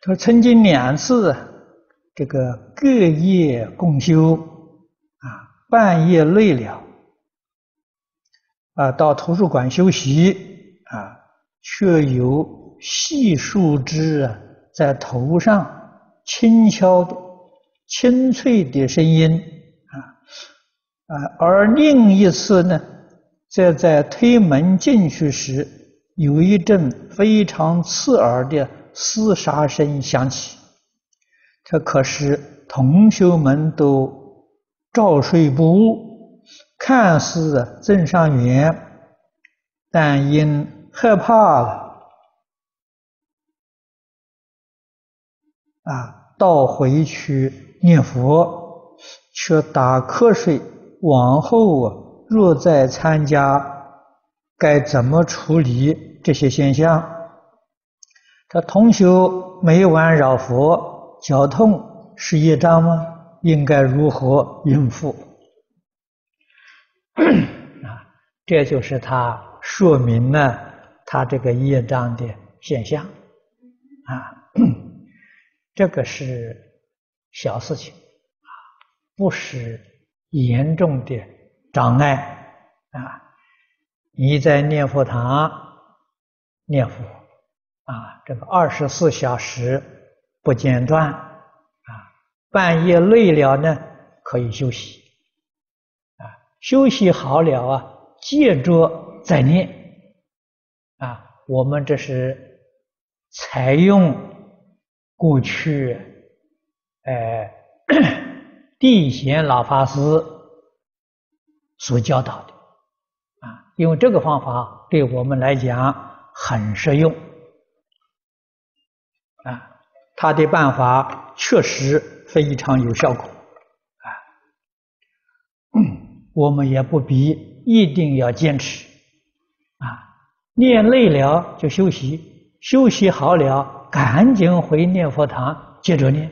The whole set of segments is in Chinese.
他曾经两次这个隔夜共修啊，半夜累了啊，到图书馆休息啊，却有细树枝啊在头上轻敲清脆的声音啊啊，而另一次呢，则在推门进去时，有一阵非常刺耳的。厮杀声响起，这可是同修们都照睡不误，看似正上缘，但因害怕，啊，倒回去念佛，却打瞌睡。往后啊，若再参加，该怎么处理这些现象？这同修每晚绕佛，脚痛是业障吗？应该如何应付？啊，这就是他说明了他这个业障的现象啊。这个是小事情啊，不是严重的障碍啊。你在念佛堂念佛。啊，这个二十四小时不间断，啊，半夜累了呢，可以休息，啊，休息好了啊，接着再念，啊，我们这是采用过去，呃，地贤老法师所教导的，啊，因为这个方法对我们来讲很实用。他的办法确实非常有效果，啊，我们也不必一定要坚持，啊，念累了就休息，休息好了赶紧回念佛堂接着念，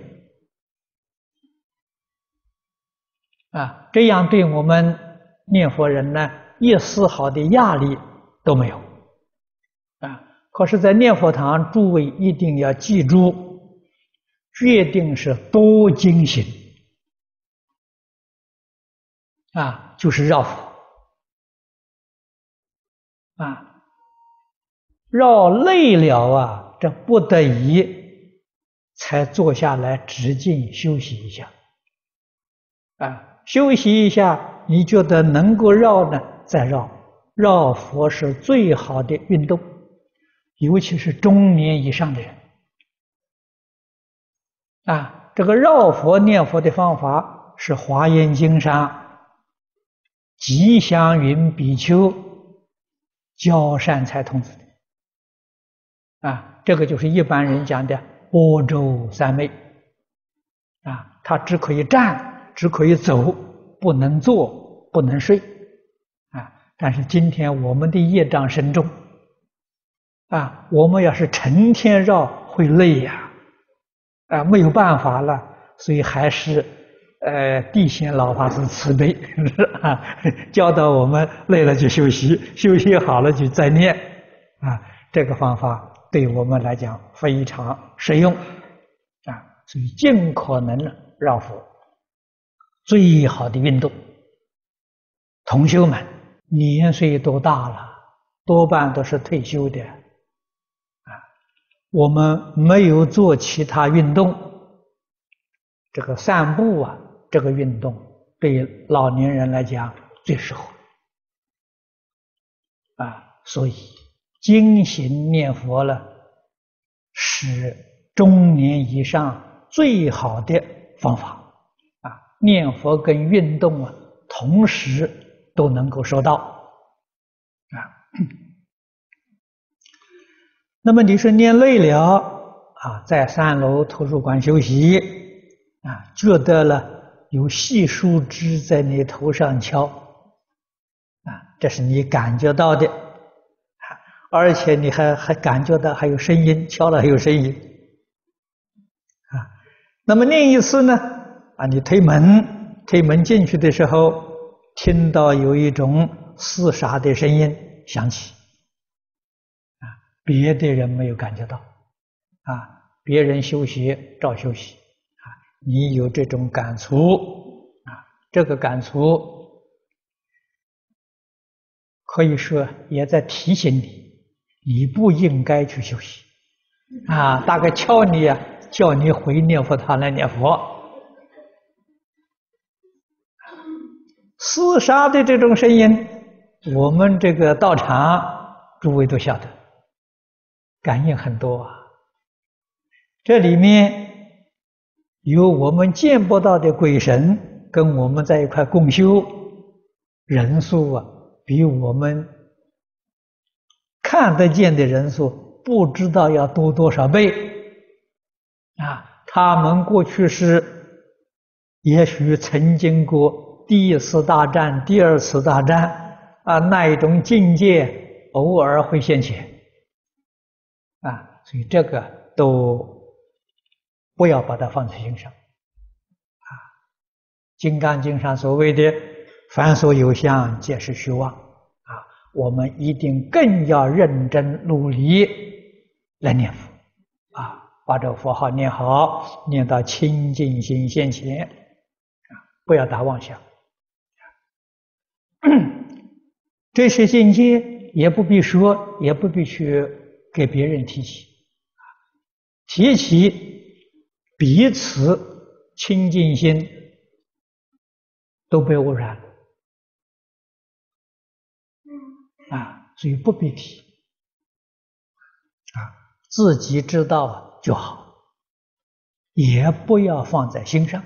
啊，这样对我们念佛人呢一丝毫的压力都没有。啊可是，在念佛堂，诸位一定要记住，决定是多精行啊，就是绕。佛啊，绕累了啊，这不得已才坐下来直静休息一下。啊，休息一下，你觉得能够绕呢，再绕，绕佛是最好的运动。尤其是中年以上的人，啊，这个绕佛念佛的方法是《华严经》上吉祥云比丘教善财童子的，啊，这个就是一般人讲的般舟三昧，啊，他只可以站，只可以走，不能坐，不能睡，啊，但是今天我们的业障深重。啊，我们要是成天绕会累呀，啊没有办法了，所以还是，呃，地仙老法师慈悲是啊，教导我们累了就休息，休息好了就再念，啊，这个方法对我们来讲非常实用，啊，所以尽可能绕佛，最好的运动。同修们年岁都大了，多半都是退休的。我们没有做其他运动，这个散步啊，这个运动对老年人来讲最适合啊，所以经行念佛了，是中年以上最好的方法啊。念佛跟运动啊，同时都能够收到啊。那么你说念累了啊，在三楼图书馆休息啊，觉得了有细树枝在你头上敲啊，这是你感觉到的啊，而且你还还感觉到还有声音，敲了还有声音啊。那么另一次呢啊，你推门推门进去的时候，听到有一种厮杀的声音响起。别的人没有感觉到，啊，别人修习照修习啊，你有这种感触啊，这个感触可以说也在提醒你，你不应该去修习啊，大概敲你啊，叫你回念佛堂来念佛。厮杀的这种声音，我们这个道场诸位都晓得，感应很多啊。这里面有我们见不到的鬼神跟我们在一块共修，人数啊，比我们看得见的人数不知道要多多少倍啊！他们过去是也许曾经过第一次大战、第二次大战啊，那一种境界偶尔会现前啊，所以这个都。不要把它放在心上，啊，《金刚经》上所谓的“凡所有相，皆是虚妄”，啊，我们一定更要认真努力来念佛，啊，把这个佛号念好，念到清净心现前，啊，不要打妄想，这些境界也不必说，也不必去给别人提起，啊，提起。彼此清净心都被污染了，啊，所以不必提，啊，自己知道就好，也不要放在心上，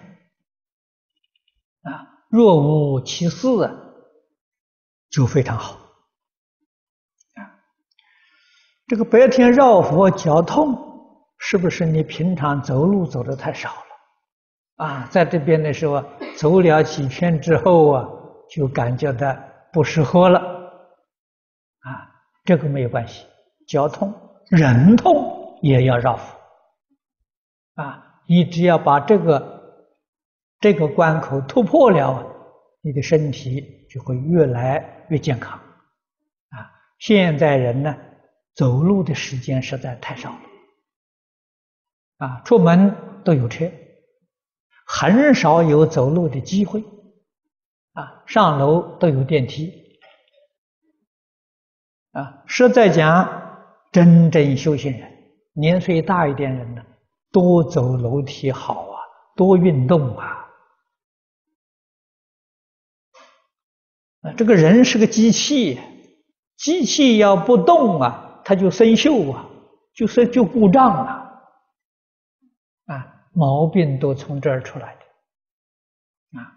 啊，若无其事啊，就非常好，啊，这个白天绕佛脚痛。是不是你平常走路走的太少了？啊，在这边的时候走了几圈之后啊，就感觉到不适合了。啊，这个没有关系，脚痛、忍痛也要绕佛。啊，你只要把这个这个关口突破了，你的身体就会越来越健康。啊，现在人呢，走路的时间实在太少了。啊，出门都有车，很少有走路的机会。啊，上楼都有电梯。啊，实在讲，真正修行人，年岁大一点人呢，多走楼梯好啊，多运动啊。啊，这个人是个机器，机器要不动啊，它就生锈啊，就是就故障了啊。毛病都从这儿出来的，啊，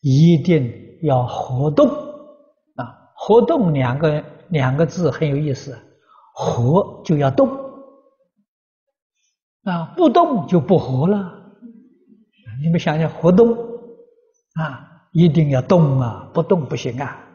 一定要活动，啊，活动两个两个字很有意思，活就要动，啊，不动就不活了。你们想想，活动，啊，一定要动啊，不动不行啊。